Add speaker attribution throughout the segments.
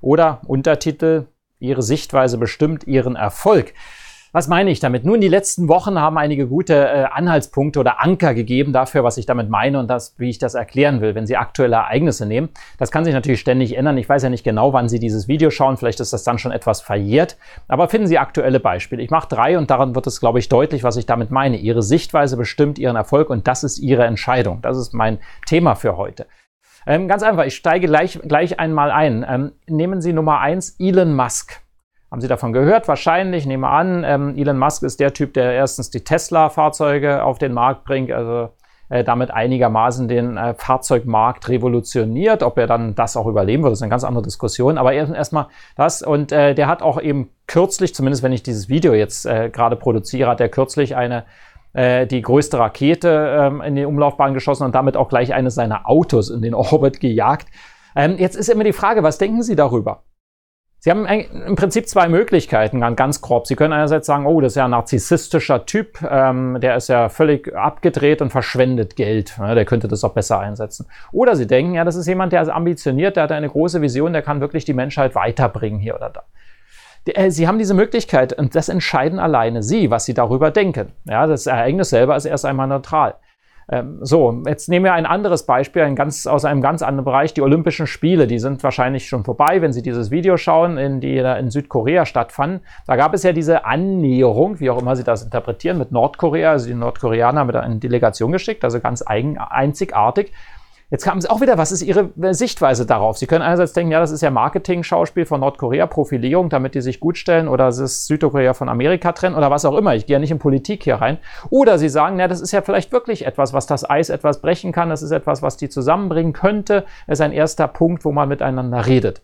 Speaker 1: Oder Untertitel, Ihre Sichtweise bestimmt Ihren Erfolg. Was meine ich damit? Nun, die letzten Wochen haben einige gute äh, Anhaltspunkte oder Anker gegeben dafür, was ich damit meine und das, wie ich das erklären will, wenn Sie aktuelle Ereignisse nehmen. Das kann sich natürlich ständig ändern. Ich weiß ja nicht genau, wann Sie dieses Video schauen. Vielleicht ist das dann schon etwas verjährt. Aber finden Sie aktuelle Beispiele. Ich mache drei und daran wird es, glaube ich, deutlich, was ich damit meine. Ihre Sichtweise bestimmt Ihren Erfolg und das ist Ihre Entscheidung. Das ist mein Thema für heute. Ähm, ganz einfach, ich steige gleich, gleich einmal ein. Ähm, nehmen Sie Nummer eins Elon Musk. Haben Sie davon gehört? Wahrscheinlich, ich nehme an. Ähm, Elon Musk ist der Typ, der erstens die Tesla-Fahrzeuge auf den Markt bringt, also äh, damit einigermaßen den äh, Fahrzeugmarkt revolutioniert. Ob er dann das auch überleben wird, ist eine ganz andere Diskussion. Aber erstmal das. Und äh, der hat auch eben kürzlich, zumindest wenn ich dieses Video jetzt äh, gerade produziere, hat er kürzlich eine äh, die größte Rakete ähm, in die Umlaufbahn geschossen und damit auch gleich eines seiner Autos in den Orbit gejagt. Ähm, jetzt ist immer die Frage, was denken Sie darüber? Sie haben im Prinzip zwei Möglichkeiten, ganz grob. Sie können einerseits sagen, oh, das ist ja ein narzisstischer Typ, ähm, der ist ja völlig abgedreht und verschwendet Geld. Ja, der könnte das auch besser einsetzen. Oder Sie denken, ja, das ist jemand, der ist ambitioniert, der hat eine große Vision, der kann wirklich die Menschheit weiterbringen hier oder da. Äh, sie haben diese Möglichkeit und das entscheiden alleine Sie, was Sie darüber denken. Ja, das Ereignis selber ist erst einmal neutral. Ähm, so, jetzt nehmen wir ein anderes Beispiel ein ganz, aus einem ganz anderen Bereich. Die Olympischen Spiele, die sind wahrscheinlich schon vorbei, wenn Sie dieses Video schauen, in die in Südkorea stattfanden. Da gab es ja diese Annäherung, wie auch immer Sie das interpretieren, mit Nordkorea. Also die Nordkoreaner haben da eine Delegation geschickt, also ganz eigen, einzigartig. Jetzt kam es auch wieder, was ist Ihre äh, Sichtweise darauf? Sie können einerseits denken, ja, das ist ja Marketing-Schauspiel von Nordkorea, Profilierung, damit die sich gut stellen oder es ist Südkorea von Amerika trennen oder was auch immer. Ich gehe ja nicht in Politik hier rein. Oder Sie sagen, ja, das ist ja vielleicht wirklich etwas, was das Eis etwas brechen kann. Das ist etwas, was die zusammenbringen könnte. Das ist ein erster Punkt, wo man miteinander redet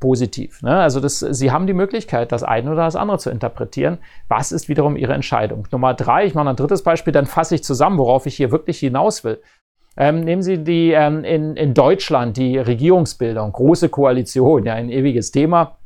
Speaker 1: positiv. Ne? Also das, Sie haben die Möglichkeit, das eine oder das andere zu interpretieren. Was ist wiederum Ihre Entscheidung? Nummer drei, ich mache ein drittes Beispiel, dann fasse ich zusammen, worauf ich hier wirklich hinaus will. Ähm, nehmen Sie die ähm, in, in Deutschland, die Regierungsbildung, große Koalition, ja, ein ewiges Thema.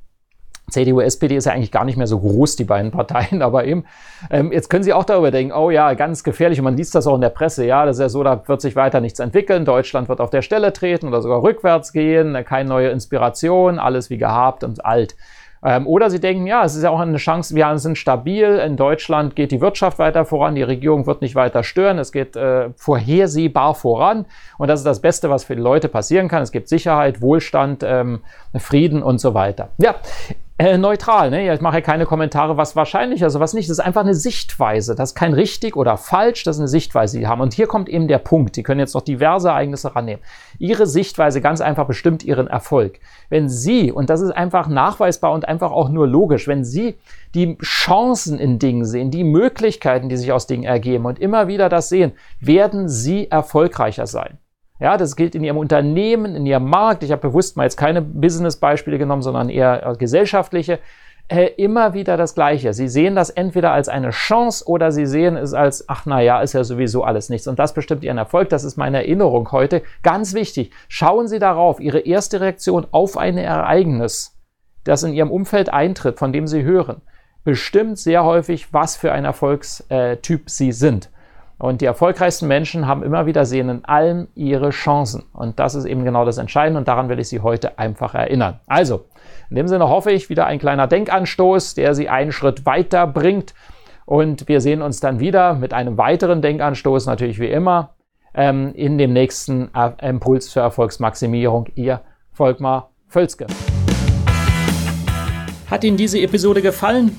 Speaker 1: CDU, SPD ist ja eigentlich gar nicht mehr so groß, die beiden Parteien, aber eben, ähm, jetzt können Sie auch darüber denken, oh ja, ganz gefährlich, und man liest das auch in der Presse, ja, das ist ja so, da wird sich weiter nichts entwickeln, Deutschland wird auf der Stelle treten oder sogar rückwärts gehen, keine neue Inspiration, alles wie gehabt und alt. Ähm, oder sie denken, ja, es ist ja auch eine Chance, wir sind stabil, in Deutschland geht die Wirtschaft weiter voran, die Regierung wird nicht weiter stören, es geht äh, vorhersehbar voran und das ist das Beste, was für die Leute passieren kann. Es gibt Sicherheit, Wohlstand, ähm, Frieden und so weiter. Ja, äh, neutral, ne? Ich mache ja keine Kommentare, was wahrscheinlich, also was nicht. Das ist einfach eine Sichtweise. Das ist kein richtig oder falsch, das ist eine Sichtweise, die haben. Und hier kommt eben der Punkt. Sie können jetzt noch diverse Ereignisse rannehmen. Ihre Sichtweise ganz einfach bestimmt Ihren Erfolg. Wenn Sie, und das ist einfach nachweisbar und einfach auch nur logisch, wenn Sie die Chancen in Dingen sehen, die Möglichkeiten, die sich aus Dingen ergeben und immer wieder das sehen, werden Sie erfolgreicher sein. Ja, das gilt in Ihrem Unternehmen, in Ihrem Markt. Ich habe bewusst mal jetzt keine Business-Beispiele genommen, sondern eher äh, gesellschaftliche. Äh, immer wieder das Gleiche. Sie sehen das entweder als eine Chance oder Sie sehen es als, ach na ja, ist ja sowieso alles nichts. Und das bestimmt Ihren Erfolg. Das ist meine Erinnerung heute. Ganz wichtig. Schauen Sie darauf, Ihre erste Reaktion auf ein Ereignis, das in Ihrem Umfeld eintritt, von dem Sie hören, bestimmt sehr häufig, was für ein Erfolgstyp Sie sind. Und die erfolgreichsten Menschen haben immer wieder sehen in allem ihre Chancen. Und das ist eben genau das Entscheidende und daran will ich Sie heute einfach erinnern. Also, in dem Sinne hoffe ich wieder ein kleiner Denkanstoß, der Sie einen Schritt weiter bringt. Und wir sehen uns dann wieder mit einem weiteren Denkanstoß, natürlich wie immer, ähm, in dem nächsten Impuls zur Erfolgsmaximierung. Ihr Volkmar Völzke. Hat Ihnen diese Episode gefallen?